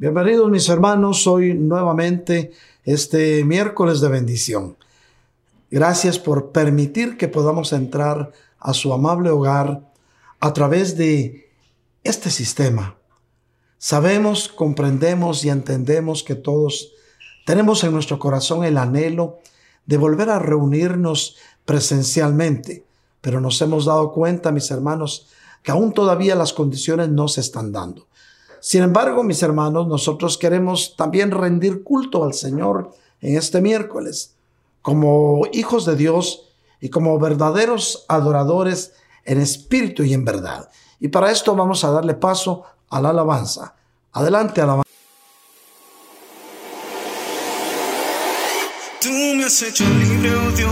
Bienvenidos mis hermanos, hoy nuevamente este miércoles de bendición. Gracias por permitir que podamos entrar a su amable hogar a través de este sistema. Sabemos, comprendemos y entendemos que todos tenemos en nuestro corazón el anhelo de volver a reunirnos presencialmente, pero nos hemos dado cuenta, mis hermanos, que aún todavía las condiciones no se están dando. Sin embargo, mis hermanos, nosotros queremos también rendir culto al Señor en este miércoles, como hijos de Dios y como verdaderos adoradores en espíritu y en verdad. Y para esto vamos a darle paso a la alabanza. Adelante, alabanza. Tú me has hecho libre, oh Dios.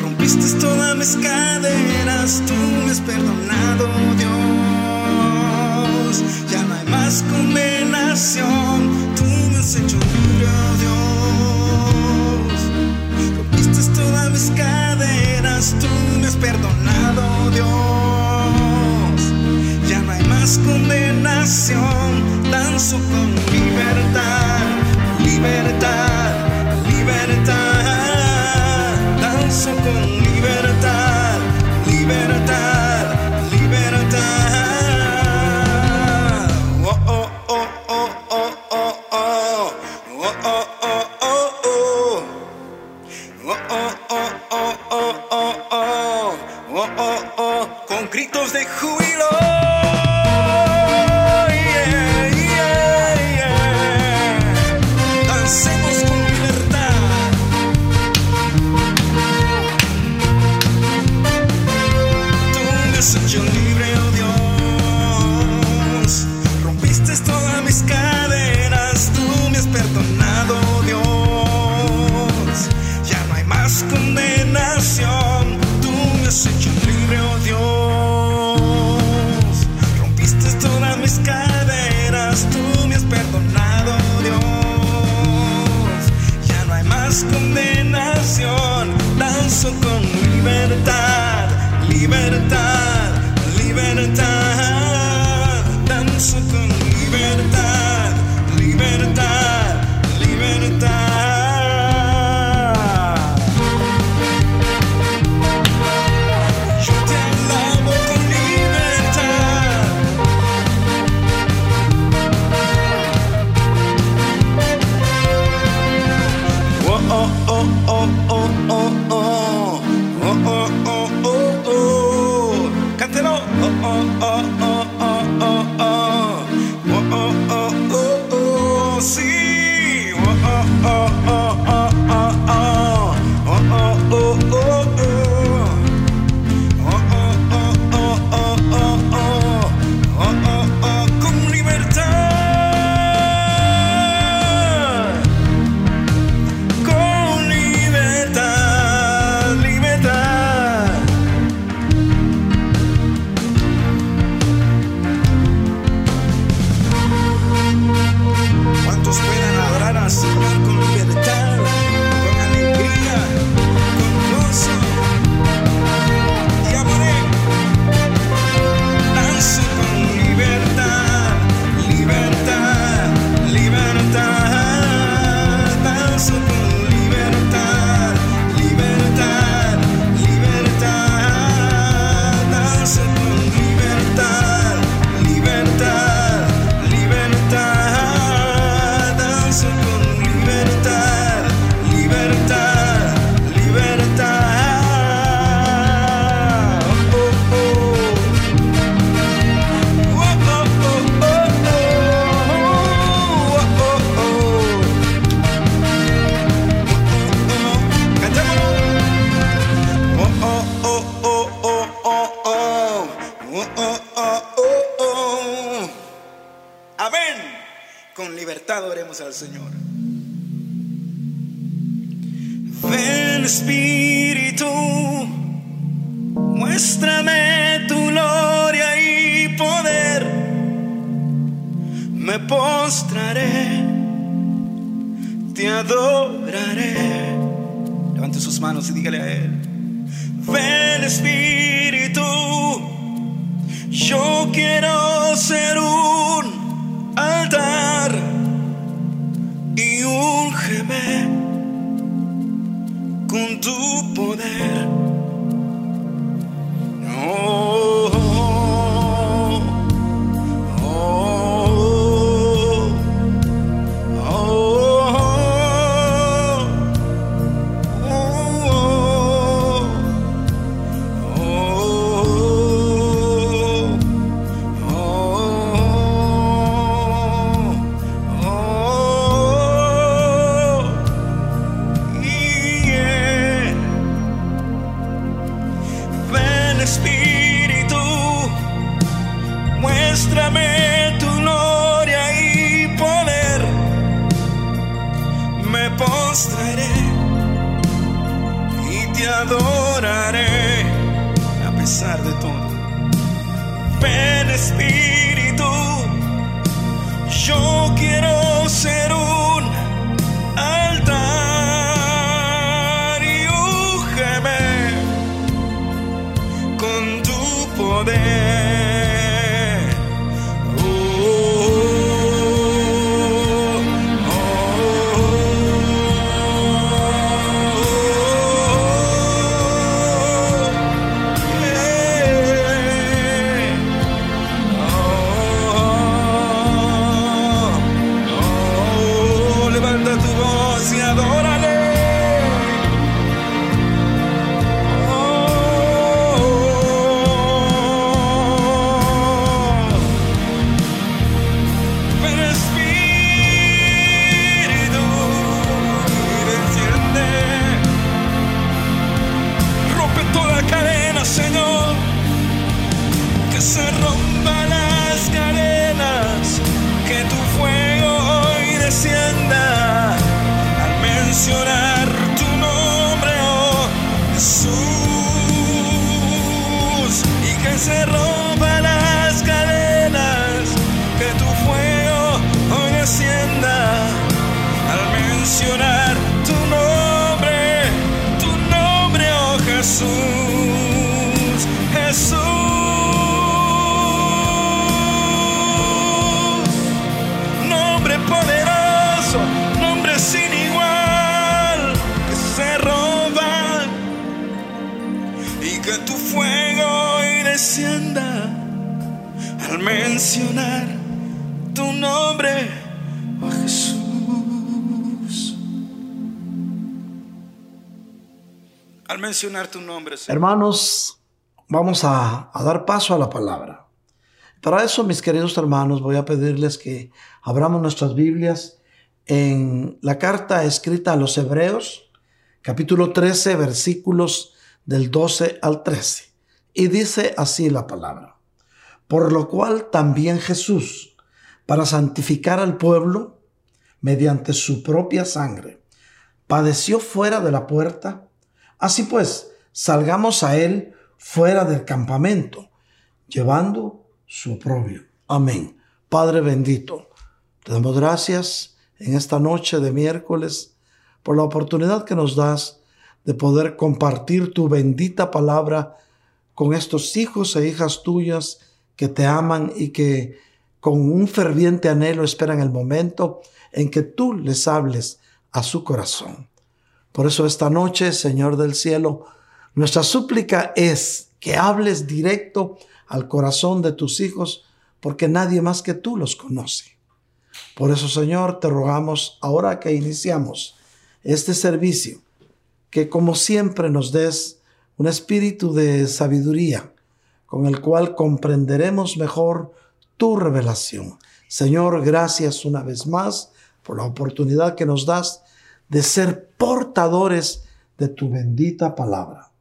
Rompiste todas mis cadenas, tú me has perdonado, oh Dios ya no hay más condenación. Tú me has hecho libre, Dios. Rompiste todas mis cadenas, tú me has perdonado, Dios. Ya no hay más condenación, danzo con libertad, libertad. Espíritu, muéstrame tu gloria y poder. Me postraré, te adoraré. Levante sus manos y dígale a Él. Ven Espíritu, yo quiero ser un tu poder. Mencionar tu nombre, oh Jesús. Al mencionar tu nombre. Hermanos, vamos a, a dar paso a la palabra. Para eso, mis queridos hermanos, voy a pedirles que abramos nuestras Biblias en la carta escrita a los Hebreos, capítulo 13, versículos del 12 al 13. Y dice así la palabra. Por lo cual también Jesús, para santificar al pueblo, mediante su propia sangre, padeció fuera de la puerta. Así pues, salgamos a él fuera del campamento, llevando su oprobio. Amén. Padre bendito, te damos gracias en esta noche de miércoles por la oportunidad que nos das de poder compartir tu bendita palabra con estos hijos e hijas tuyas que te aman y que con un ferviente anhelo esperan el momento en que tú les hables a su corazón. Por eso esta noche, Señor del cielo, nuestra súplica es que hables directo al corazón de tus hijos, porque nadie más que tú los conoce. Por eso, Señor, te rogamos ahora que iniciamos este servicio, que como siempre nos des un espíritu de sabiduría con el cual comprenderemos mejor tu revelación. Señor, gracias una vez más por la oportunidad que nos das de ser portadores de tu bendita palabra.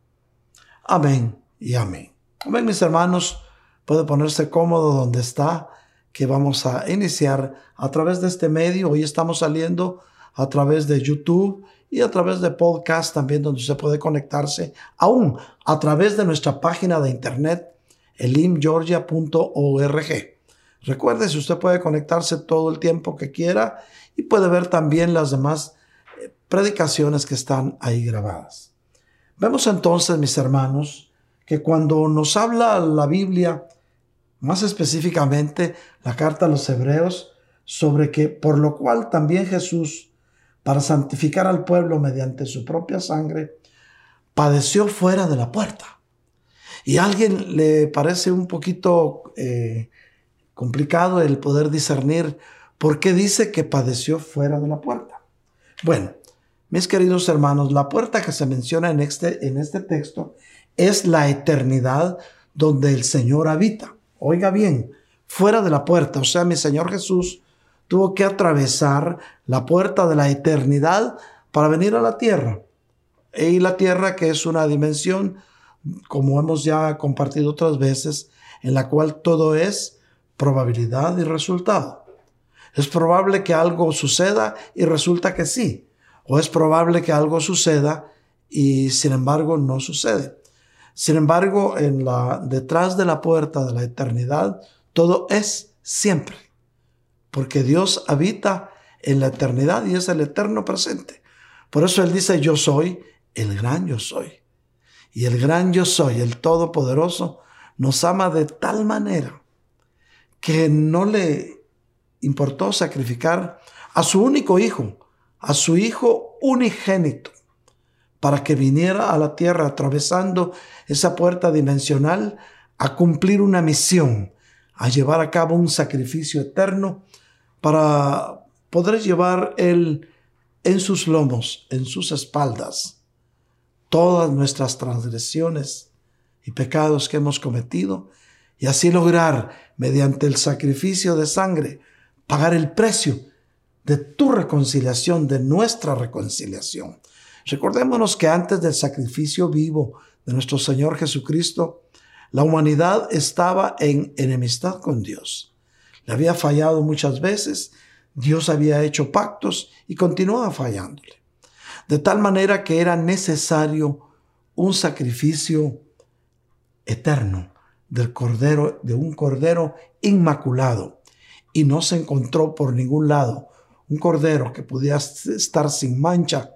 Amén y amén. Amén, mis hermanos. Puede ponerse cómodo donde está, que vamos a iniciar a través de este medio. Hoy estamos saliendo a través de YouTube y a través de podcast también donde se puede conectarse aún a través de nuestra página de internet elimgeorgia.org. Recuerde, si usted puede conectarse todo el tiempo que quiera y puede ver también las demás eh, predicaciones que están ahí grabadas. Vemos entonces, mis hermanos, que cuando nos habla la Biblia, más específicamente la carta a los hebreos, sobre que por lo cual también Jesús, para santificar al pueblo mediante su propia sangre, padeció fuera de la puerta. Y a alguien le parece un poquito eh, complicado el poder discernir por qué dice que padeció fuera de la puerta. Bueno, mis queridos hermanos, la puerta que se menciona en este, en este texto es la eternidad donde el Señor habita. Oiga bien, fuera de la puerta, o sea, mi Señor Jesús tuvo que atravesar la puerta de la eternidad para venir a la tierra. Y la tierra que es una dimensión como hemos ya compartido otras veces, en la cual todo es probabilidad y resultado. Es probable que algo suceda y resulta que sí, o es probable que algo suceda y sin embargo no sucede. Sin embargo, en la, detrás de la puerta de la eternidad, todo es siempre, porque Dios habita en la eternidad y es el eterno presente. Por eso Él dice, yo soy el gran yo soy. Y el gran yo soy, el Todopoderoso, nos ama de tal manera que no le importó sacrificar a su único hijo, a su hijo unigénito, para que viniera a la tierra atravesando esa puerta dimensional a cumplir una misión, a llevar a cabo un sacrificio eterno para poder llevar él en sus lomos, en sus espaldas, todas nuestras transgresiones y pecados que hemos cometido y así lograr, mediante el sacrificio de sangre, pagar el precio de tu reconciliación, de nuestra reconciliación. Recordémonos que antes del sacrificio vivo de nuestro Señor Jesucristo, la humanidad estaba en enemistad con Dios. Le había fallado muchas veces, Dios había hecho pactos y continuaba fallándole de tal manera que era necesario un sacrificio eterno del cordero, de un cordero inmaculado. Y no se encontró por ningún lado un cordero que pudiera estar sin mancha,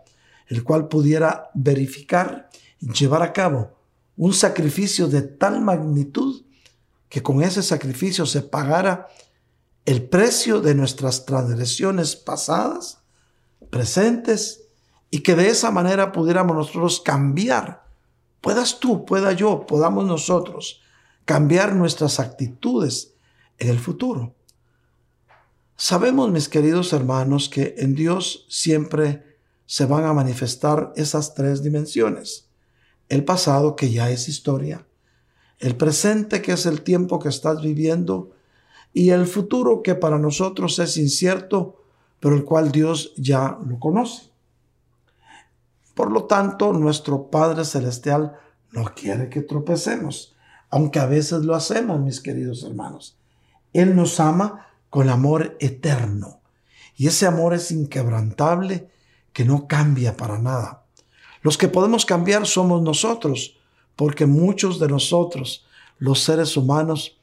el cual pudiera verificar y llevar a cabo un sacrificio de tal magnitud que con ese sacrificio se pagara el precio de nuestras transgresiones pasadas, presentes y que de esa manera pudiéramos nosotros cambiar. Puedas tú, pueda yo, podamos nosotros cambiar nuestras actitudes en el futuro. Sabemos, mis queridos hermanos, que en Dios siempre se van a manifestar esas tres dimensiones. El pasado, que ya es historia, el presente, que es el tiempo que estás viviendo, y el futuro, que para nosotros es incierto, pero el cual Dios ya lo conoce. Por lo tanto, nuestro Padre Celestial no quiere que tropecemos, aunque a veces lo hacemos, mis queridos hermanos. Él nos ama con amor eterno. Y ese amor es inquebrantable que no cambia para nada. Los que podemos cambiar somos nosotros, porque muchos de nosotros, los seres humanos,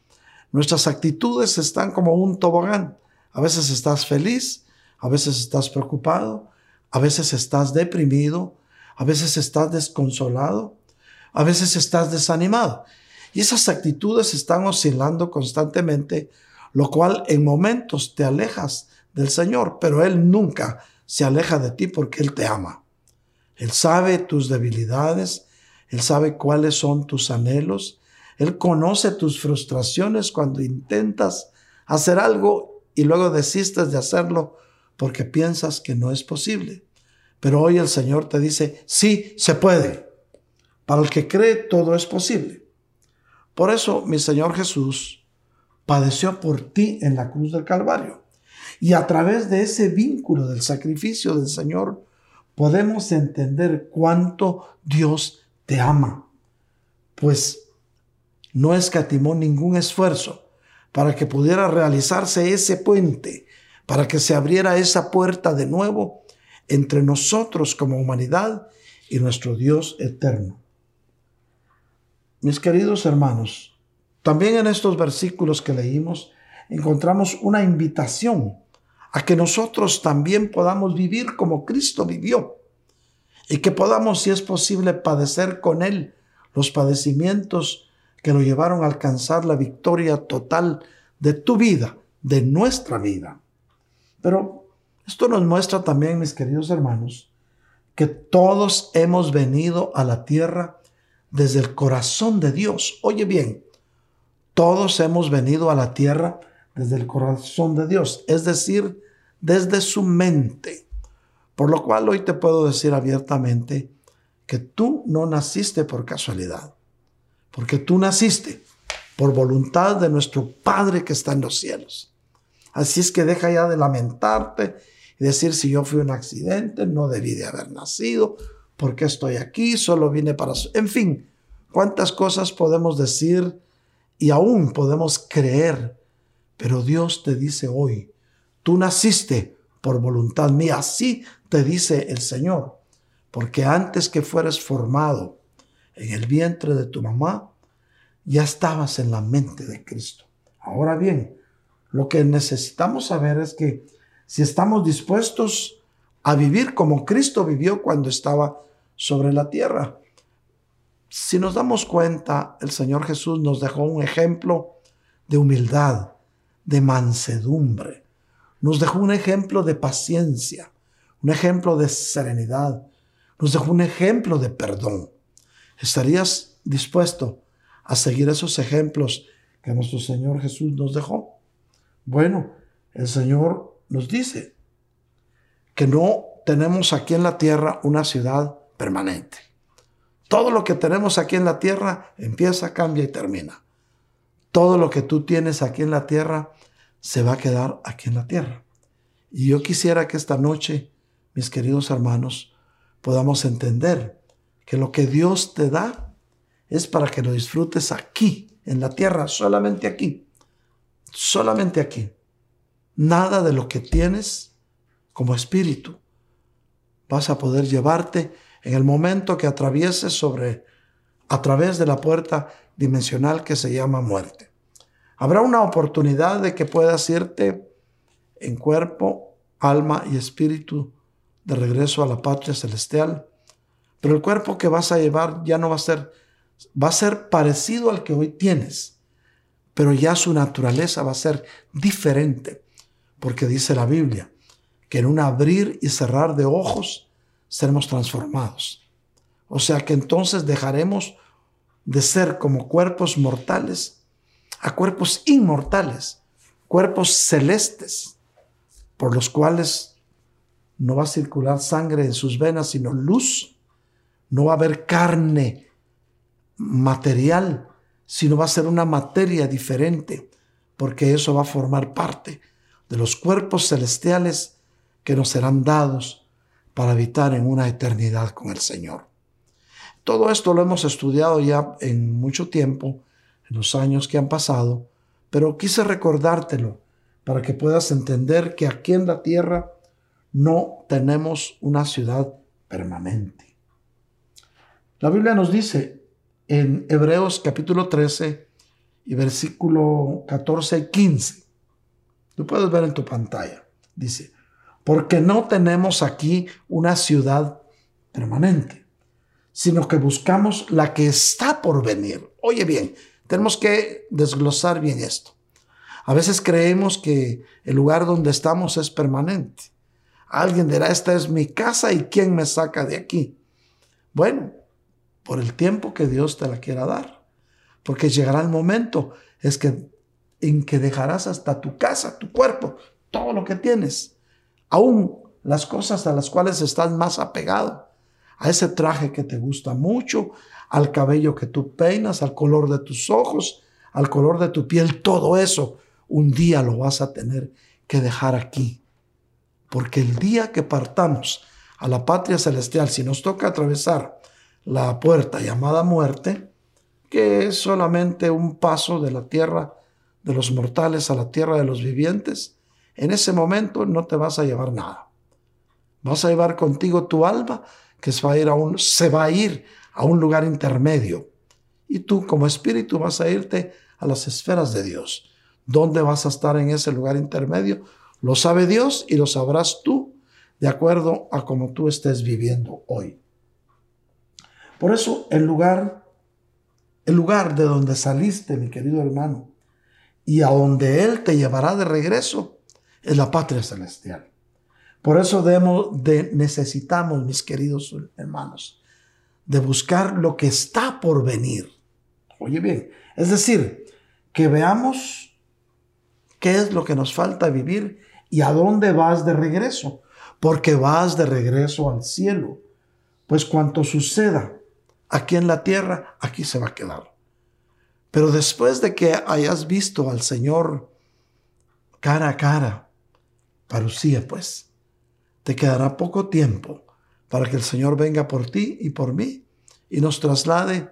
nuestras actitudes están como un tobogán. A veces estás feliz, a veces estás preocupado, a veces estás deprimido, a veces estás desconsolado, a veces estás desanimado. Y esas actitudes están oscilando constantemente lo cual en momentos te alejas del Señor, pero Él nunca se aleja de ti porque Él te ama. Él sabe tus debilidades, Él sabe cuáles son tus anhelos, Él conoce tus frustraciones cuando intentas hacer algo y luego desistes de hacerlo porque piensas que no es posible. Pero hoy el Señor te dice, sí, se puede. Para el que cree, todo es posible. Por eso mi Señor Jesús padeció por ti en la cruz del Calvario. Y a través de ese vínculo del sacrificio del Señor, podemos entender cuánto Dios te ama. Pues no escatimó ningún esfuerzo para que pudiera realizarse ese puente, para que se abriera esa puerta de nuevo entre nosotros como humanidad y nuestro Dios eterno. Mis queridos hermanos, también en estos versículos que leímos encontramos una invitación a que nosotros también podamos vivir como Cristo vivió y que podamos, si es posible, padecer con Él los padecimientos que lo llevaron a alcanzar la victoria total de tu vida, de nuestra vida. Pero esto nos muestra también, mis queridos hermanos, que todos hemos venido a la tierra desde el corazón de Dios. Oye bien, todos hemos venido a la tierra desde el corazón de Dios, es decir, desde su mente. Por lo cual hoy te puedo decir abiertamente que tú no naciste por casualidad, porque tú naciste por voluntad de nuestro Padre que está en los cielos. Así es que deja ya de lamentarte y decir si yo fui un accidente, no debí de haber nacido, porque estoy aquí, solo vine para... En fin, cuántas cosas podemos decir y aún podemos creer, pero Dios te dice hoy, tú naciste por voluntad mía, así te dice el Señor, porque antes que fueras formado en el vientre de tu mamá, ya estabas en la mente de Cristo. Ahora bien, lo que necesitamos saber es que si estamos dispuestos a vivir como Cristo vivió cuando estaba sobre la tierra, si nos damos cuenta, el Señor Jesús nos dejó un ejemplo de humildad, de mansedumbre. Nos dejó un ejemplo de paciencia, un ejemplo de serenidad. Nos dejó un ejemplo de perdón. ¿Estarías dispuesto a seguir esos ejemplos que nuestro Señor Jesús nos dejó? Bueno, el Señor nos dice que no tenemos aquí en la tierra una ciudad permanente. Todo lo que tenemos aquí en la tierra empieza, cambia y termina. Todo lo que tú tienes aquí en la tierra se va a quedar aquí en la tierra. Y yo quisiera que esta noche, mis queridos hermanos, podamos entender que lo que Dios te da es para que lo disfrutes aquí, en la tierra, solamente aquí. Solamente aquí. Nada de lo que tienes como espíritu vas a poder llevarte en el momento que atravieses sobre a través de la puerta dimensional que se llama muerte. Habrá una oportunidad de que puedas irte en cuerpo, alma y espíritu de regreso a la patria celestial, pero el cuerpo que vas a llevar ya no va a ser va a ser parecido al que hoy tienes, pero ya su naturaleza va a ser diferente, porque dice la Biblia que en un abrir y cerrar de ojos seremos transformados. O sea que entonces dejaremos de ser como cuerpos mortales a cuerpos inmortales, cuerpos celestes por los cuales no va a circular sangre en sus venas, sino luz. No va a haber carne material, sino va a ser una materia diferente, porque eso va a formar parte de los cuerpos celestiales que nos serán dados para habitar en una eternidad con el Señor. Todo esto lo hemos estudiado ya en mucho tiempo, en los años que han pasado, pero quise recordártelo para que puedas entender que aquí en la tierra no tenemos una ciudad permanente. La Biblia nos dice en Hebreos capítulo 13 y versículo 14 y 15, Tú puedes ver en tu pantalla. Dice, porque no tenemos aquí una ciudad permanente, sino que buscamos la que está por venir. Oye bien, tenemos que desglosar bien esto. A veces creemos que el lugar donde estamos es permanente. Alguien dirá, esta es mi casa y quién me saca de aquí. Bueno, por el tiempo que Dios te la quiera dar. Porque llegará el momento es que en que dejarás hasta tu casa, tu cuerpo, todo lo que tienes, aún las cosas a las cuales estás más apegado, a ese traje que te gusta mucho, al cabello que tú peinas, al color de tus ojos, al color de tu piel, todo eso, un día lo vas a tener que dejar aquí. Porque el día que partamos a la patria celestial, si nos toca atravesar la puerta llamada muerte, que es solamente un paso de la tierra de los mortales a la tierra de los vivientes, en ese momento no te vas a llevar nada. Vas a llevar contigo tu alma, que se va a ir a un, ir a un lugar intermedio. Y tú como espíritu vas a irte a las esferas de Dios. ¿Dónde vas a estar en ese lugar intermedio? Lo sabe Dios y lo sabrás tú de acuerdo a como tú estés viviendo hoy. Por eso el lugar, el lugar de donde saliste, mi querido hermano, y a donde Él te llevará de regreso es la patria celestial. Por eso necesitamos, mis queridos hermanos, de buscar lo que está por venir. Oye bien, es decir, que veamos qué es lo que nos falta vivir y a dónde vas de regreso, porque vas de regreso al cielo. Pues cuanto suceda aquí en la tierra, aquí se va a quedar. Pero después de que hayas visto al Señor cara a cara, parucía pues, te quedará poco tiempo para que el Señor venga por ti y por mí y nos traslade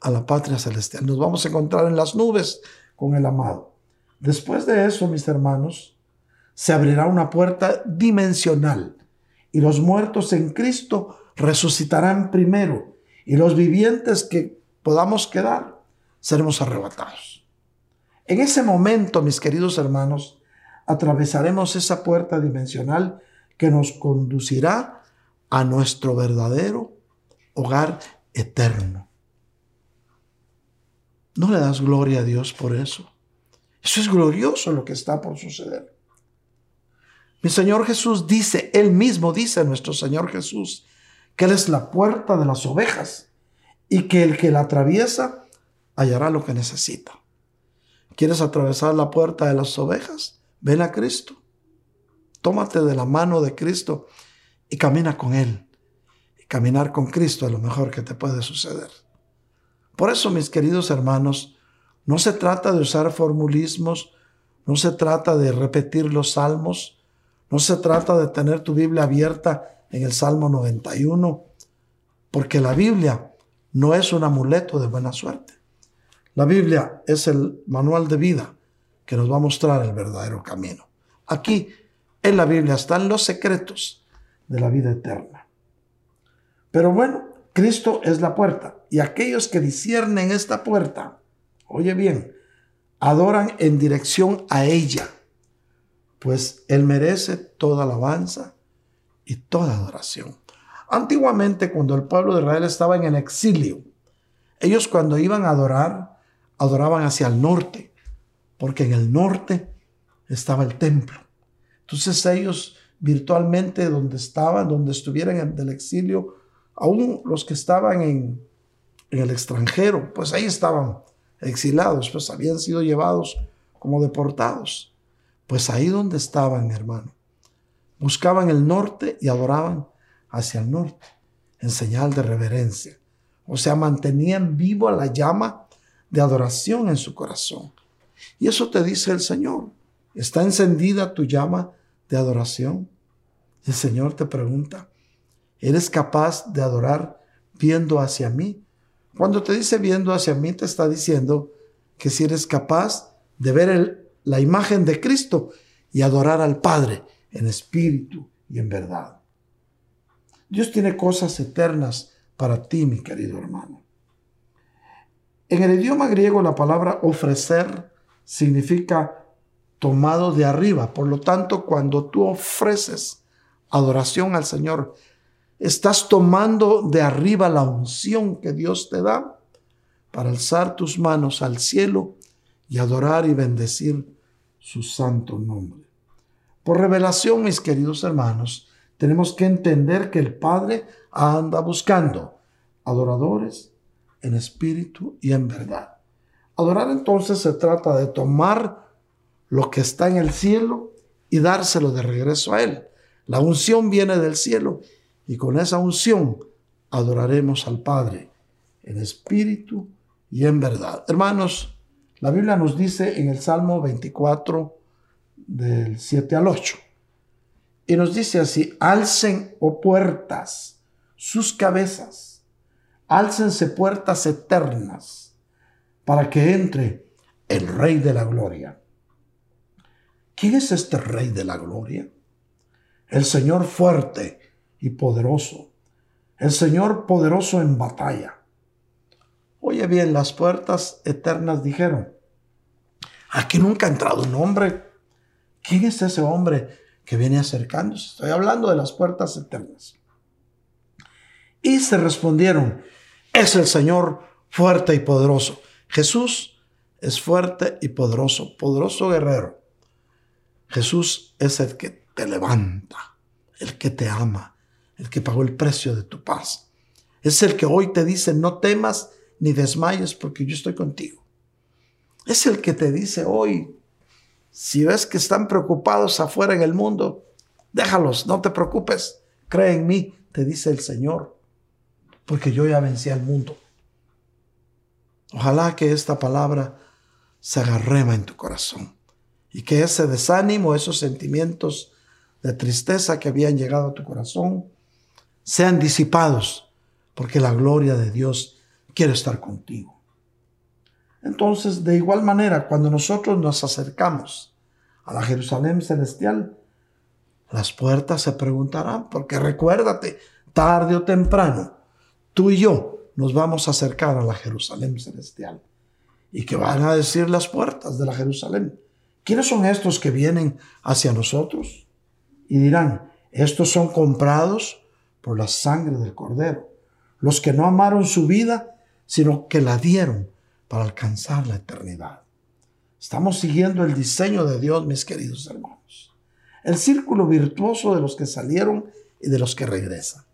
a la patria celestial. Nos vamos a encontrar en las nubes con el amado. Después de eso, mis hermanos, se abrirá una puerta dimensional y los muertos en Cristo resucitarán primero y los vivientes que podamos quedar seremos arrebatados. En ese momento, mis queridos hermanos, atravesaremos esa puerta dimensional que nos conducirá a nuestro verdadero hogar eterno. ¿No le das gloria a Dios por eso? Eso es glorioso lo que está por suceder. Mi Señor Jesús dice, Él mismo dice, nuestro Señor Jesús, que Él es la puerta de las ovejas y que el que la atraviesa hallará lo que necesita. ¿Quieres atravesar la puerta de las ovejas? Ven a Cristo. Tómate de la mano de Cristo y camina con Él. Y caminar con Cristo es lo mejor que te puede suceder. Por eso, mis queridos hermanos, no se trata de usar formulismos, no se trata de repetir los salmos, no se trata de tener tu Biblia abierta en el Salmo 91, porque la Biblia no es un amuleto de buena suerte. La Biblia es el manual de vida que nos va a mostrar el verdadero camino. Aquí, en la Biblia, están los secretos de la vida eterna. Pero bueno, Cristo es la puerta y aquellos que disciernen esta puerta, oye bien, adoran en dirección a ella, pues Él merece toda alabanza y toda adoración. Antiguamente, cuando el pueblo de Israel estaba en el exilio, ellos cuando iban a adorar, adoraban hacia el norte, porque en el norte estaba el templo. Entonces ellos virtualmente donde estaban, donde estuvieran en el exilio, aún los que estaban en, en el extranjero, pues ahí estaban exilados, pues habían sido llevados como deportados. Pues ahí donde estaban, hermano, buscaban el norte y adoraban hacia el norte, en señal de reverencia. O sea, mantenían viva la llama de adoración en su corazón. Y eso te dice el Señor. ¿Está encendida tu llama de adoración? El Señor te pregunta, ¿eres capaz de adorar viendo hacia mí? Cuando te dice viendo hacia mí, te está diciendo que si eres capaz de ver la imagen de Cristo y adorar al Padre en espíritu y en verdad. Dios tiene cosas eternas para ti, mi querido hermano. En el idioma griego la palabra ofrecer significa tomado de arriba. Por lo tanto, cuando tú ofreces adoración al Señor, estás tomando de arriba la unción que Dios te da para alzar tus manos al cielo y adorar y bendecir su santo nombre. Por revelación, mis queridos hermanos, tenemos que entender que el Padre anda buscando adoradores en espíritu y en verdad. Adorar entonces se trata de tomar lo que está en el cielo y dárselo de regreso a Él. La unción viene del cielo y con esa unción adoraremos al Padre en espíritu y en verdad. Hermanos, la Biblia nos dice en el Salmo 24 del 7 al 8, y nos dice así, alcen, oh puertas, sus cabezas, álcense puertas eternas, para que entre el Rey de la Gloria. ¿Quién es este Rey de la Gloria? El Señor fuerte y poderoso, el Señor poderoso en batalla. Oye bien, las puertas eternas dijeron, aquí nunca ha entrado un hombre. ¿Quién es ese hombre que viene acercándose? Estoy hablando de las puertas eternas. Y se respondieron, es el Señor fuerte y poderoso. Jesús es fuerte y poderoso, poderoso guerrero. Jesús es el que te levanta, el que te ama, el que pagó el precio de tu paz. Es el que hoy te dice, no temas ni desmayes porque yo estoy contigo. Es el que te dice hoy, si ves que están preocupados afuera en el mundo, déjalos, no te preocupes, cree en mí, te dice el Señor, porque yo ya vencí al mundo. Ojalá que esta palabra se agarrema en tu corazón y que ese desánimo, esos sentimientos de tristeza que habían llegado a tu corazón, sean disipados, porque la gloria de Dios quiere estar contigo. Entonces, de igual manera, cuando nosotros nos acercamos a la Jerusalén celestial, las puertas se preguntarán, porque recuérdate, tarde o temprano, tú y yo nos vamos a acercar a la Jerusalén celestial. ¿Y que van a decir las puertas de la Jerusalén? ¿Quiénes son estos que vienen hacia nosotros? Y dirán, estos son comprados por la sangre del Cordero, los que no amaron su vida, sino que la dieron para alcanzar la eternidad. Estamos siguiendo el diseño de Dios, mis queridos hermanos. El círculo virtuoso de los que salieron y de los que regresan.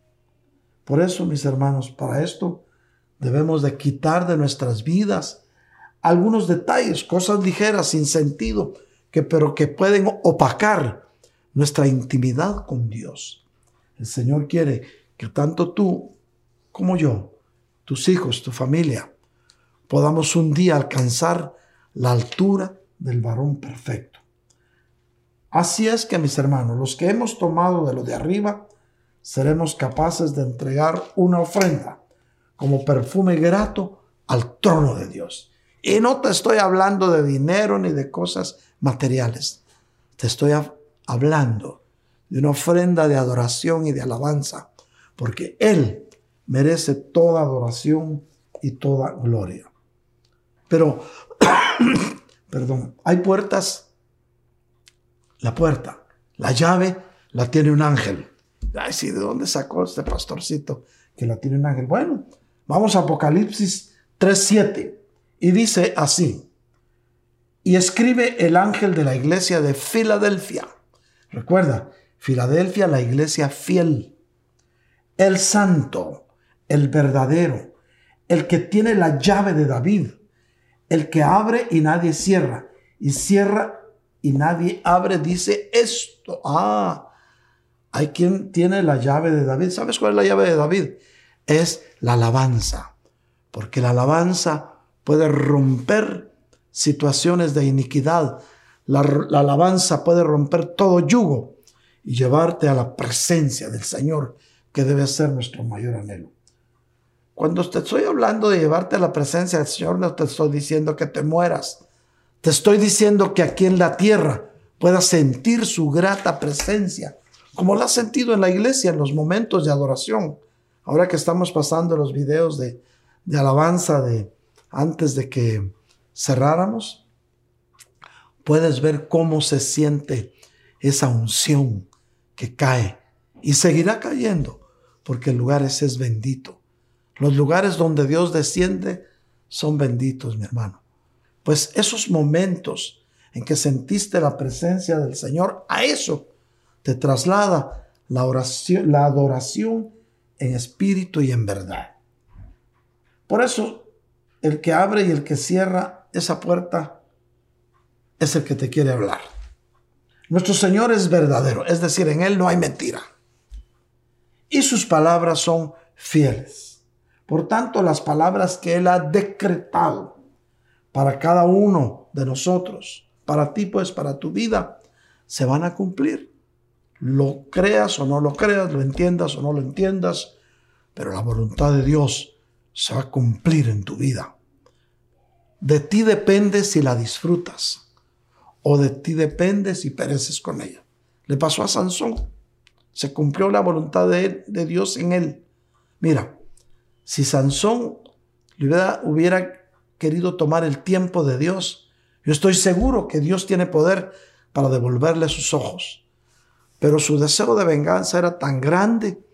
Por eso, mis hermanos, para esto debemos de quitar de nuestras vidas algunos detalles, cosas ligeras, sin sentido, que, pero que pueden opacar nuestra intimidad con Dios. El Señor quiere que tanto tú como yo, tus hijos, tu familia, podamos un día alcanzar la altura del varón perfecto. Así es que, mis hermanos, los que hemos tomado de lo de arriba, seremos capaces de entregar una ofrenda como perfume grato al trono de Dios. Y no te estoy hablando de dinero ni de cosas materiales. Te estoy hablando de una ofrenda de adoración y de alabanza, porque Él merece toda adoración y toda gloria. Pero, perdón, hay puertas, la puerta, la llave la tiene un ángel. Ay, sí, ¿de dónde sacó este pastorcito que la tiene un ángel? Bueno, vamos a Apocalipsis 3.7 y dice así, y escribe el ángel de la iglesia de Filadelfia. Recuerda, Filadelfia, la iglesia fiel, el santo, el verdadero, el que tiene la llave de David, el que abre y nadie cierra, y cierra y nadie abre, dice esto. Ah, hay quien tiene la llave de David. ¿Sabes cuál es la llave de David? Es la alabanza. Porque la alabanza puede romper situaciones de iniquidad. La, la alabanza puede romper todo yugo y llevarte a la presencia del Señor, que debe ser nuestro mayor anhelo. Cuando te estoy hablando de llevarte a la presencia del Señor, no te estoy diciendo que te mueras. Te estoy diciendo que aquí en la tierra puedas sentir su grata presencia, como la has sentido en la iglesia en los momentos de adoración. Ahora que estamos pasando los videos de, de alabanza de antes de que cerráramos, puedes ver cómo se siente esa unción que cae y seguirá cayendo, porque el lugar ese es bendito. Los lugares donde Dios desciende son benditos, mi hermano. Pues esos momentos en que sentiste la presencia del Señor, a eso te traslada la oración, la adoración en espíritu y en verdad. Por eso, el que abre y el que cierra esa puerta es el que te quiere hablar. Nuestro Señor es verdadero, es decir, en Él no hay mentira. Y sus palabras son fieles. Por tanto, las palabras que Él ha decretado para cada uno de nosotros, para ti pues, para tu vida, se van a cumplir. Lo creas o no lo creas, lo entiendas o no lo entiendas, pero la voluntad de Dios se va a cumplir en tu vida. De ti depende si la disfrutas o de ti depende si pereces con ella. Le pasó a Sansón. Se cumplió la voluntad de, de Dios en él. Mira, si Sansón hubiera, querido tomar el tiempo de Dios. Yo estoy seguro que Dios tiene poder para devolverle sus ojos. Pero su deseo de venganza era tan grande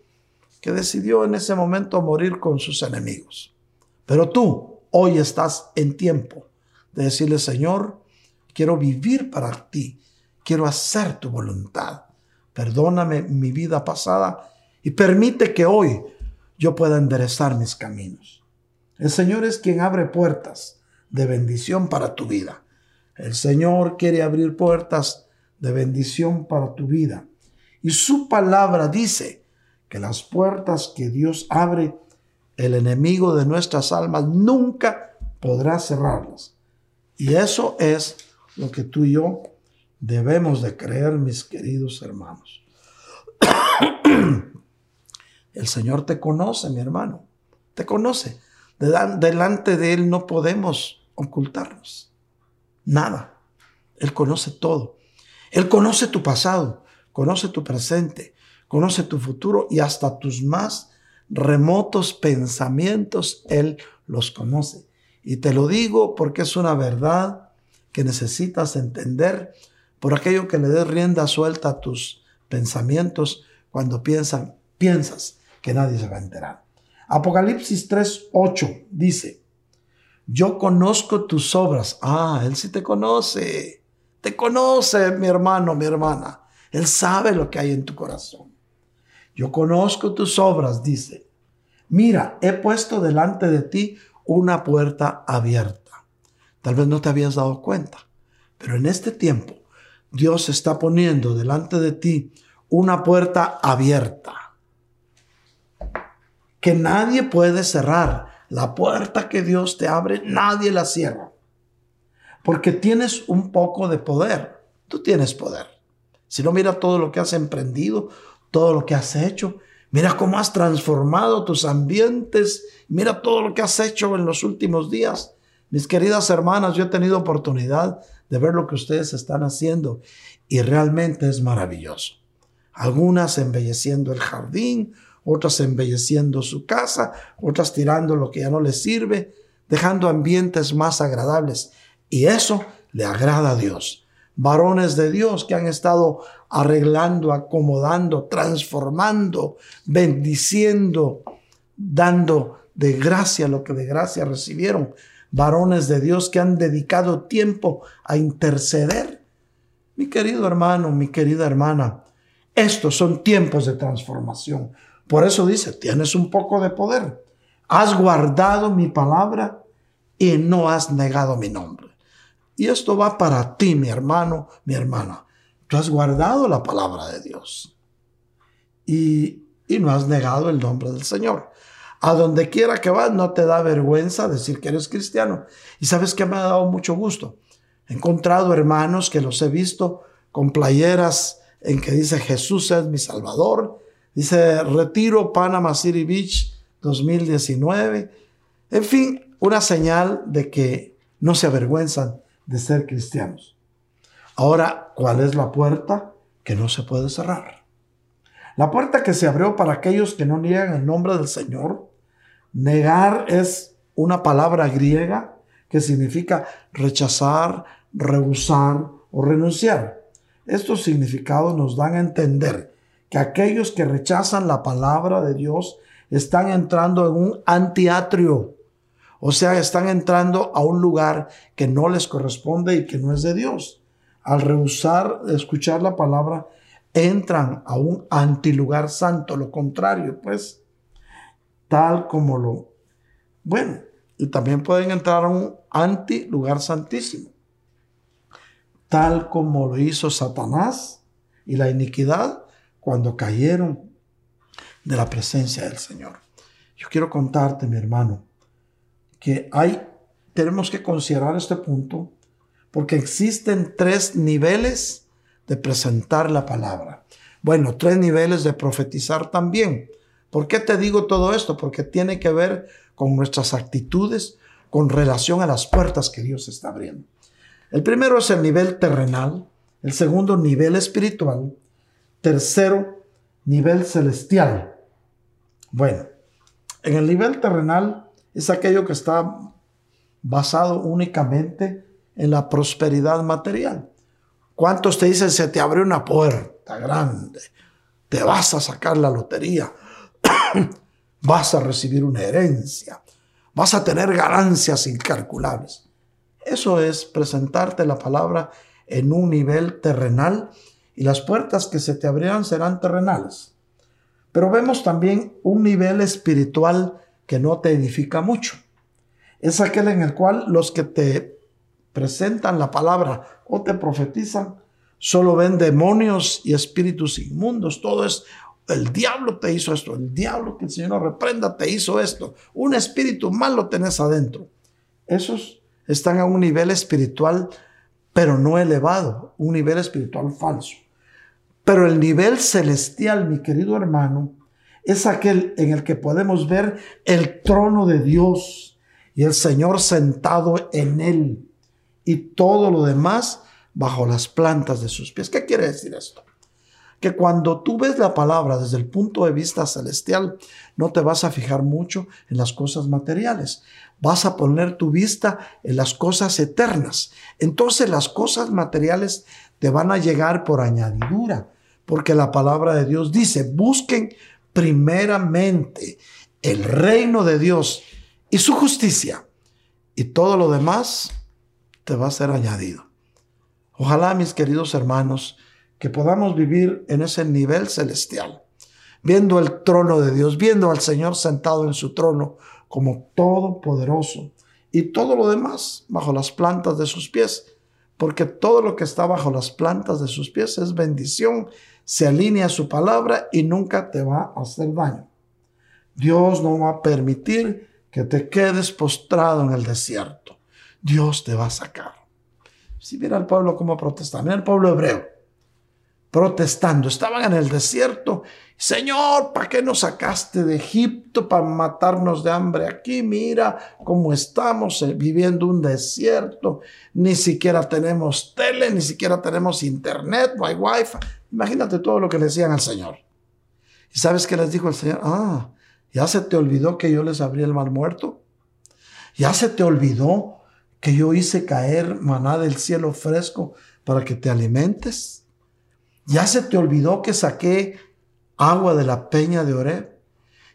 que decidió en ese momento morir con sus enemigos. Pero tú hoy estás en tiempo de decirle, Señor, quiero vivir para ti, quiero hacer tu voluntad. Perdóname mi vida pasada y permite que hoy yo pueda enderezar mis caminos. El Señor es quien abre puertas de bendición para tu vida. El Señor quiere abrir puertas de bendición para tu vida. Y su palabra dice que las puertas que Dios abre, el enemigo de nuestras almas nunca podrá cerrarlas. Y eso es lo que tú y yo debemos de creer, mis queridos hermanos. El Señor te conoce, mi hermano. Te conoce. Delante de Él no podemos ocultarnos. Nada. Él conoce todo. Él conoce tu pasado, conoce tu presente, conoce tu futuro y hasta tus más remotos pensamientos, Él los conoce. Y te lo digo porque es una verdad que necesitas entender por aquello que le des rienda suelta a tus pensamientos cuando piensan, piensas que nadie se va a enterar. Apocalipsis 3:8 dice, yo conozco tus obras. Ah, Él sí te conoce. Te conoce, mi hermano, mi hermana. Él sabe lo que hay en tu corazón. Yo conozco tus obras, dice. Mira, he puesto delante de ti una puerta abierta. Tal vez no te habías dado cuenta, pero en este tiempo Dios está poniendo delante de ti una puerta abierta que nadie puede cerrar. La puerta que Dios te abre, nadie la cierra. Porque tienes un poco de poder. Tú tienes poder. Si no, mira todo lo que has emprendido, todo lo que has hecho. Mira cómo has transformado tus ambientes. Mira todo lo que has hecho en los últimos días. Mis queridas hermanas, yo he tenido oportunidad de ver lo que ustedes están haciendo y realmente es maravilloso. Algunas embelleciendo el jardín, otras embelleciendo su casa, otras tirando lo que ya no les sirve, dejando ambientes más agradables. Y eso le agrada a Dios. Varones de Dios que han estado arreglando, acomodando, transformando, bendiciendo, dando de gracia lo que de gracia recibieron. Varones de Dios que han dedicado tiempo a interceder. Mi querido hermano, mi querida hermana, estos son tiempos de transformación. Por eso dice, tienes un poco de poder. Has guardado mi palabra y no has negado mi nombre. Y esto va para ti, mi hermano, mi hermana. Tú has guardado la palabra de Dios y, y no has negado el nombre del Señor. A donde quiera que vas, no te da vergüenza decir que eres cristiano. Y sabes que me ha dado mucho gusto. He encontrado hermanos que los he visto con playeras en que dice Jesús es mi Salvador. Dice Retiro Panama City Beach 2019. En fin, una señal de que no se avergüenzan de ser cristianos. Ahora, ¿cuál es la puerta que no se puede cerrar? La puerta que se abrió para aquellos que no niegan el nombre del Señor. Negar es una palabra griega que significa rechazar, rehusar o renunciar. Estos significados nos dan a entender que aquellos que rechazan la palabra de Dios están entrando en un antiatrio, o sea, están entrando a un lugar que no les corresponde y que no es de Dios. Al rehusar escuchar la palabra, entran a un antilugar santo, lo contrario, pues, tal como lo... Bueno, y también pueden entrar a un antilugar santísimo, tal como lo hizo Satanás y la iniquidad cuando cayeron de la presencia del Señor. Yo quiero contarte, mi hermano, que hay, tenemos que considerar este punto porque existen tres niveles de presentar la palabra. Bueno, tres niveles de profetizar también. ¿Por qué te digo todo esto? Porque tiene que ver con nuestras actitudes con relación a las puertas que Dios está abriendo. El primero es el nivel terrenal, el segundo nivel espiritual, tercero nivel celestial. Bueno, en el nivel terrenal es aquello que está basado únicamente en la prosperidad material. ¿Cuántos te dicen se te abre una puerta grande? Te vas a sacar la lotería. vas a recibir una herencia. Vas a tener ganancias incalculables. Eso es presentarte la palabra en un nivel terrenal y las puertas que se te abrirán serán terrenales. Pero vemos también un nivel espiritual que no te edifica mucho. Es aquel en el cual los que te presentan la palabra o te profetizan solo ven demonios y espíritus inmundos. Todo es el diablo te hizo esto, el diablo que el Señor no reprenda te hizo esto. Un espíritu malo tenés adentro. Esos están a un nivel espiritual, pero no elevado, un nivel espiritual falso. Pero el nivel celestial, mi querido hermano, es aquel en el que podemos ver el trono de Dios y el Señor sentado en él y todo lo demás bajo las plantas de sus pies. ¿Qué quiere decir esto? Que cuando tú ves la palabra desde el punto de vista celestial, no te vas a fijar mucho en las cosas materiales. Vas a poner tu vista en las cosas eternas. Entonces las cosas materiales te van a llegar por añadidura, porque la palabra de Dios dice, busquen primeramente el reino de Dios y su justicia, y todo lo demás te va a ser añadido. Ojalá, mis queridos hermanos, que podamos vivir en ese nivel celestial, viendo el trono de Dios, viendo al Señor sentado en su trono como todopoderoso, y todo lo demás bajo las plantas de sus pies, porque todo lo que está bajo las plantas de sus pies es bendición se alinea a su palabra y nunca te va a hacer daño. Dios no va a permitir que te quedes postrado en el desierto. Dios te va a sacar. Si mira al pueblo como protesta, mira al pueblo hebreo protestando, estaban en el desierto. Señor, ¿para qué nos sacaste de Egipto para matarnos de hambre aquí? Mira cómo estamos eh, viviendo un desierto. Ni siquiera tenemos tele, ni siquiera tenemos internet, no hay wifi. Imagínate todo lo que le decían al Señor. ¿Y sabes qué les dijo el Señor? Ah, ya se te olvidó que yo les abrí el mar muerto. Ya se te olvidó que yo hice caer maná del cielo fresco para que te alimentes. Ya se te olvidó que saqué agua de la peña de Oreb.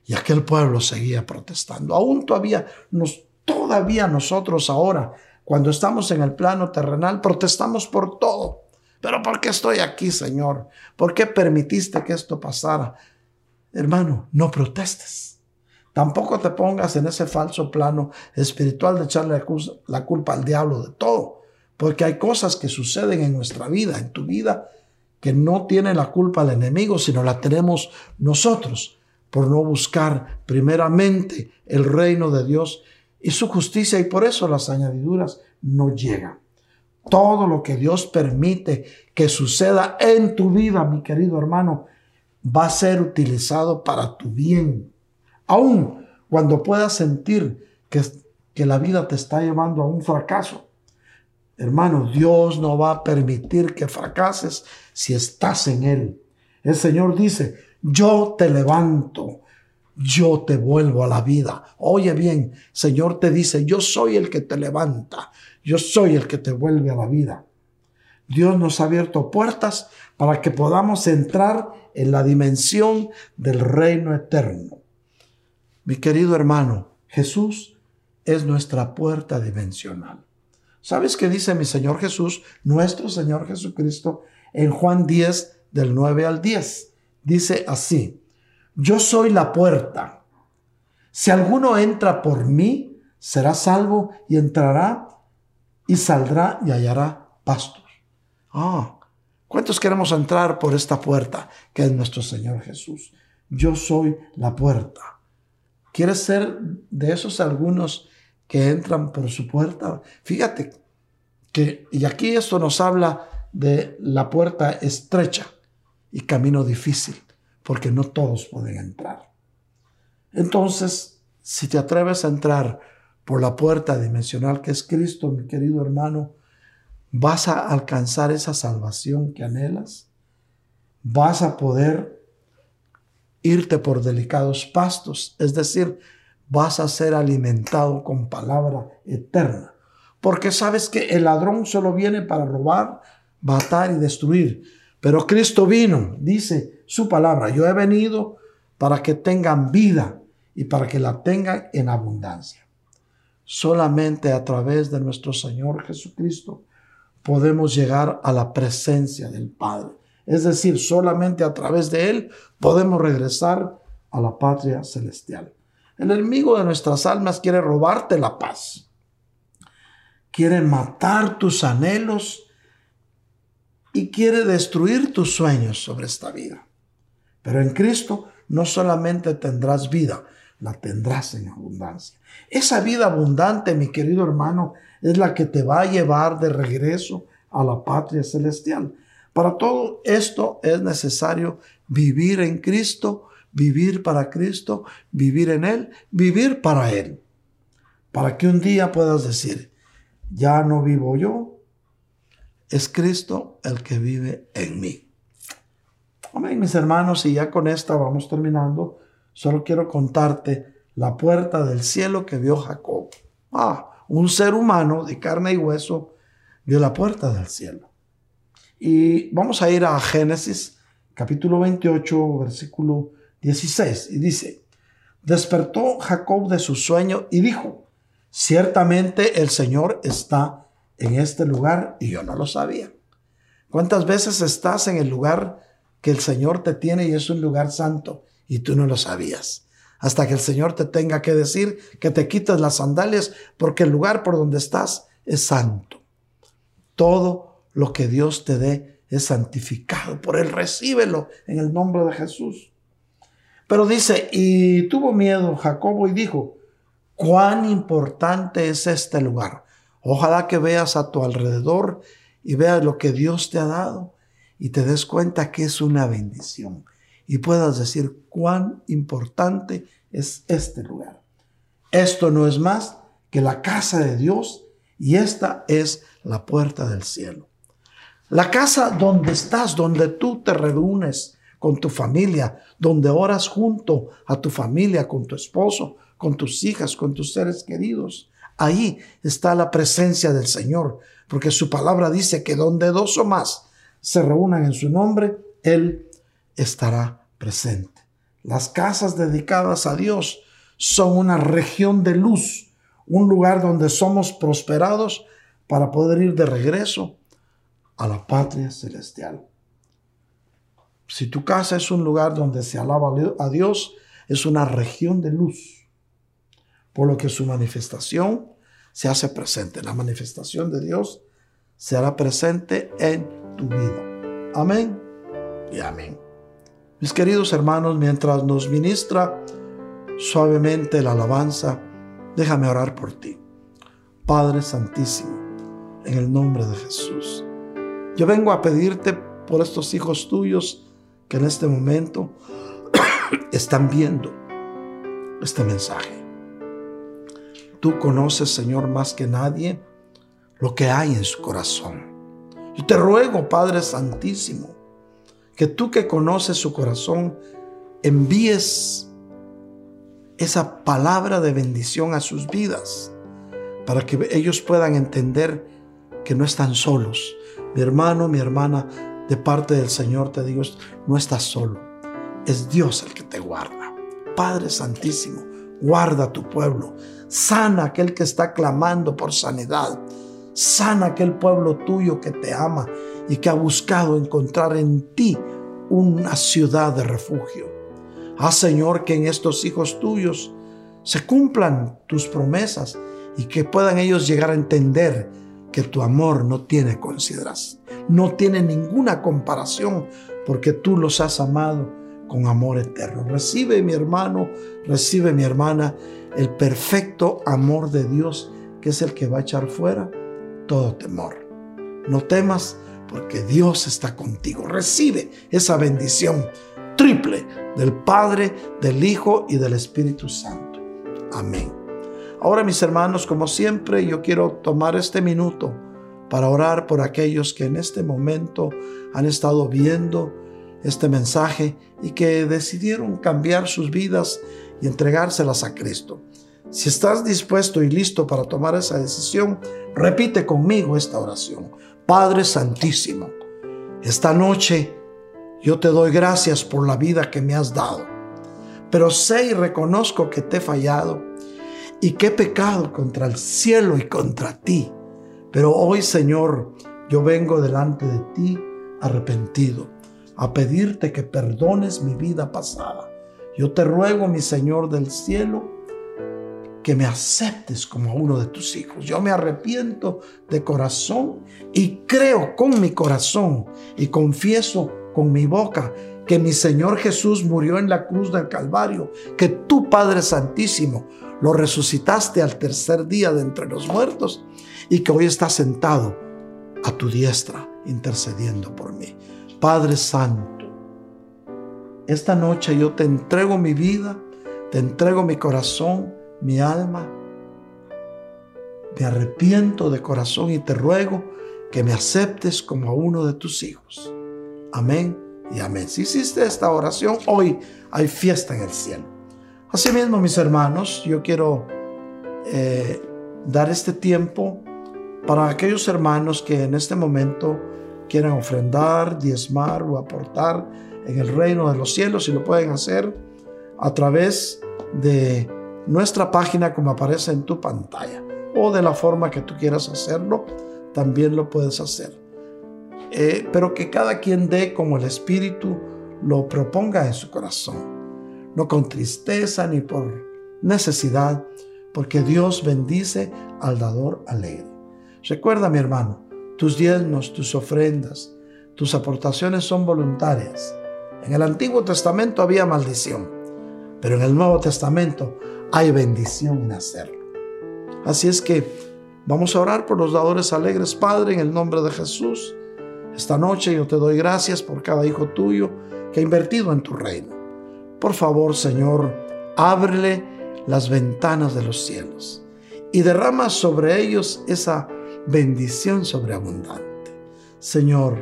Y aquel pueblo seguía protestando. Aún todavía, nos, todavía nosotros ahora, cuando estamos en el plano terrenal, protestamos por todo. Pero ¿por qué estoy aquí, Señor? ¿Por qué permitiste que esto pasara? Hermano, no protestes. Tampoco te pongas en ese falso plano espiritual de echarle la culpa al diablo de todo. Porque hay cosas que suceden en nuestra vida, en tu vida, que no tiene la culpa el enemigo, sino la tenemos nosotros por no buscar primeramente el reino de Dios y su justicia y por eso las añadiduras no llegan. Todo lo que Dios permite que suceda en tu vida, mi querido hermano, va a ser utilizado para tu bien. Aún cuando puedas sentir que, que la vida te está llevando a un fracaso. Hermano, Dios no va a permitir que fracases si estás en Él. El Señor dice, yo te levanto, yo te vuelvo a la vida. Oye bien, Señor te dice, yo soy el que te levanta, yo soy el que te vuelve a la vida. Dios nos ha abierto puertas para que podamos entrar en la dimensión del reino eterno. Mi querido hermano, Jesús es nuestra puerta dimensional. ¿Sabes qué dice mi Señor Jesús, nuestro Señor Jesucristo, en Juan 10, del 9 al 10? Dice así, yo soy la puerta. Si alguno entra por mí, será salvo y entrará y saldrá y hallará pastos. Ah, ¿cuántos queremos entrar por esta puerta que es nuestro Señor Jesús? Yo soy la puerta. ¿Quieres ser de esos algunos que entran por su puerta? Fíjate que, y aquí esto nos habla de la puerta estrecha y camino difícil porque no todos pueden entrar. Entonces, si te atreves a entrar por la puerta dimensional que es Cristo, mi querido hermano, vas a alcanzar esa salvación que anhelas, vas a poder irte por delicados pastos, es decir, vas a ser alimentado con palabra eterna, porque sabes que el ladrón solo viene para robar, matar y destruir, pero Cristo vino, dice su palabra, yo he venido para que tengan vida y para que la tengan en abundancia. Solamente a través de nuestro Señor Jesucristo podemos llegar a la presencia del Padre. Es decir, solamente a través de Él podemos regresar a la patria celestial. El enemigo de nuestras almas quiere robarte la paz. Quiere matar tus anhelos y quiere destruir tus sueños sobre esta vida. Pero en Cristo no solamente tendrás vida, la tendrás en abundancia. Esa vida abundante, mi querido hermano, es la que te va a llevar de regreso a la patria celestial. Para todo esto es necesario vivir en Cristo, vivir para Cristo, vivir en Él, vivir para Él. Para que un día puedas decir, ya no vivo yo, es Cristo el que vive en mí. Amén, mis hermanos, y ya con esta vamos terminando. Solo quiero contarte la puerta del cielo que vio Jacob. Ah, un ser humano de carne y hueso vio la puerta del cielo. Y vamos a ir a Génesis capítulo 28, versículo 16. Y dice, despertó Jacob de su sueño y dijo, ciertamente el Señor está en este lugar y yo no lo sabía. ¿Cuántas veces estás en el lugar que el Señor te tiene y es un lugar santo y tú no lo sabías? Hasta que el Señor te tenga que decir que te quites las sandalias porque el lugar por donde estás es santo. Todo lo que Dios te dé es santificado. Por Él recíbelo en el nombre de Jesús. Pero dice, y tuvo miedo Jacobo y dijo, cuán importante es este lugar. Ojalá que veas a tu alrededor y veas lo que Dios te ha dado y te des cuenta que es una bendición y puedas decir cuán importante es este lugar. Esto no es más que la casa de Dios y esta es la puerta del cielo. La casa donde estás, donde tú te reúnes con tu familia, donde oras junto a tu familia, con tu esposo, con tus hijas, con tus seres queridos, Ahí está la presencia del Señor, porque su palabra dice que donde dos o más se reúnan en su nombre, Él estará presente. Las casas dedicadas a Dios son una región de luz, un lugar donde somos prosperados para poder ir de regreso a la patria celestial. Si tu casa es un lugar donde se alaba a Dios, es una región de luz por lo que su manifestación se hace presente. La manifestación de Dios se hará presente en tu vida. Amén y amén. Mis queridos hermanos, mientras nos ministra suavemente la alabanza, déjame orar por ti. Padre Santísimo, en el nombre de Jesús, yo vengo a pedirte por estos hijos tuyos que en este momento están viendo este mensaje. Tú conoces, Señor, más que nadie lo que hay en su corazón. Yo te ruego, Padre Santísimo, que tú que conoces su corazón, envíes esa palabra de bendición a sus vidas para que ellos puedan entender que no están solos. Mi hermano, mi hermana, de parte del Señor te digo, no estás solo. Es Dios el que te guarda. Padre Santísimo, guarda a tu pueblo. Sana aquel que está clamando por sanidad. Sana aquel pueblo tuyo que te ama y que ha buscado encontrar en ti una ciudad de refugio. Haz, Señor, que en estos hijos tuyos se cumplan tus promesas y que puedan ellos llegar a entender que tu amor no tiene consideración, no tiene ninguna comparación, porque tú los has amado con amor eterno. Recibe, mi hermano, recibe, mi hermana, el perfecto amor de Dios, que es el que va a echar fuera todo temor. No temas, porque Dios está contigo. Recibe esa bendición triple del Padre, del Hijo y del Espíritu Santo. Amén. Ahora mis hermanos, como siempre, yo quiero tomar este minuto para orar por aquellos que en este momento han estado viendo este mensaje y que decidieron cambiar sus vidas y entregárselas a Cristo. Si estás dispuesto y listo para tomar esa decisión, repite conmigo esta oración. Padre Santísimo, esta noche yo te doy gracias por la vida que me has dado, pero sé y reconozco que te he fallado y qué pecado contra el cielo y contra ti. Pero hoy, Señor, yo vengo delante de ti arrepentido, a pedirte que perdones mi vida pasada. Yo te ruego, mi Señor del cielo, que me aceptes como uno de tus hijos. Yo me arrepiento de corazón y creo con mi corazón y confieso con mi boca que mi Señor Jesús murió en la cruz del Calvario, que tu Padre Santísimo lo resucitaste al tercer día de entre los muertos y que hoy está sentado a tu diestra intercediendo por mí. Padre Santo, esta noche yo te entrego mi vida, te entrego mi corazón, mi alma. Me arrepiento de corazón y te ruego que me aceptes como a uno de tus hijos. Amén y amén. Si hiciste esta oración, hoy hay fiesta en el cielo. Asimismo, mis hermanos, yo quiero eh, dar este tiempo para aquellos hermanos que en este momento quieran ofrendar, diezmar o aportar en el reino de los cielos y lo pueden hacer a través de nuestra página como aparece en tu pantalla o de la forma que tú quieras hacerlo, también lo puedes hacer. Eh, pero que cada quien dé como el Espíritu lo proponga en su corazón no con tristeza ni por necesidad, porque Dios bendice al dador alegre. Recuerda, mi hermano, tus diezmos, tus ofrendas, tus aportaciones son voluntarias. En el Antiguo Testamento había maldición, pero en el Nuevo Testamento hay bendición en hacerlo. Así es que vamos a orar por los dadores alegres, Padre, en el nombre de Jesús. Esta noche yo te doy gracias por cada hijo tuyo que ha invertido en tu reino. Por favor, Señor, ábrele las ventanas de los cielos y derrama sobre ellos esa bendición sobreabundante. Señor,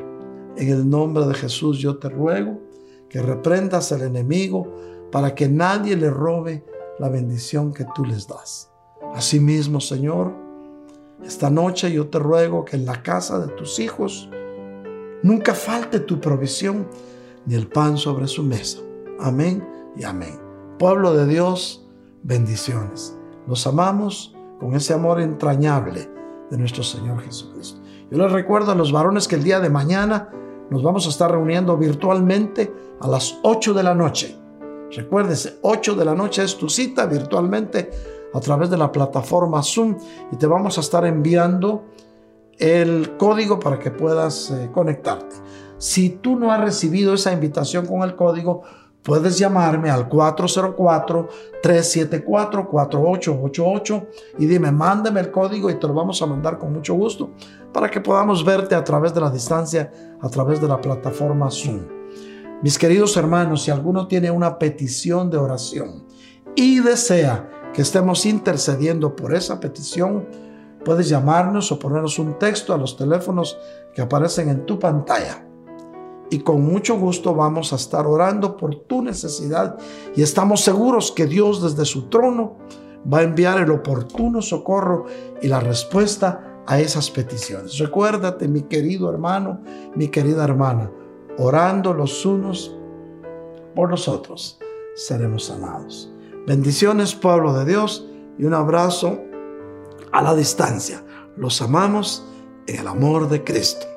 en el nombre de Jesús yo te ruego que reprendas al enemigo para que nadie le robe la bendición que tú les das. Asimismo, Señor, esta noche yo te ruego que en la casa de tus hijos nunca falte tu provisión ni el pan sobre su mesa. Amén y amén. Pueblo de Dios, bendiciones. Los amamos con ese amor entrañable de nuestro Señor Jesucristo. Yo les recuerdo a los varones que el día de mañana nos vamos a estar reuniendo virtualmente a las 8 de la noche. Recuérdese, 8 de la noche es tu cita virtualmente a través de la plataforma Zoom y te vamos a estar enviando el código para que puedas eh, conectarte. Si tú no has recibido esa invitación con el código, puedes llamarme al 404-374-4888 y dime, mándame el código y te lo vamos a mandar con mucho gusto para que podamos verte a través de la distancia, a través de la plataforma Zoom. Mis queridos hermanos, si alguno tiene una petición de oración y desea que estemos intercediendo por esa petición, puedes llamarnos o ponernos un texto a los teléfonos que aparecen en tu pantalla y con mucho gusto vamos a estar orando por tu necesidad y estamos seguros que Dios desde su trono va a enviar el oportuno socorro y la respuesta a esas peticiones. Recuérdate, mi querido hermano, mi querida hermana, orando los unos por los otros, seremos sanados. Bendiciones, pueblo de Dios, y un abrazo a la distancia. Los amamos en el amor de Cristo.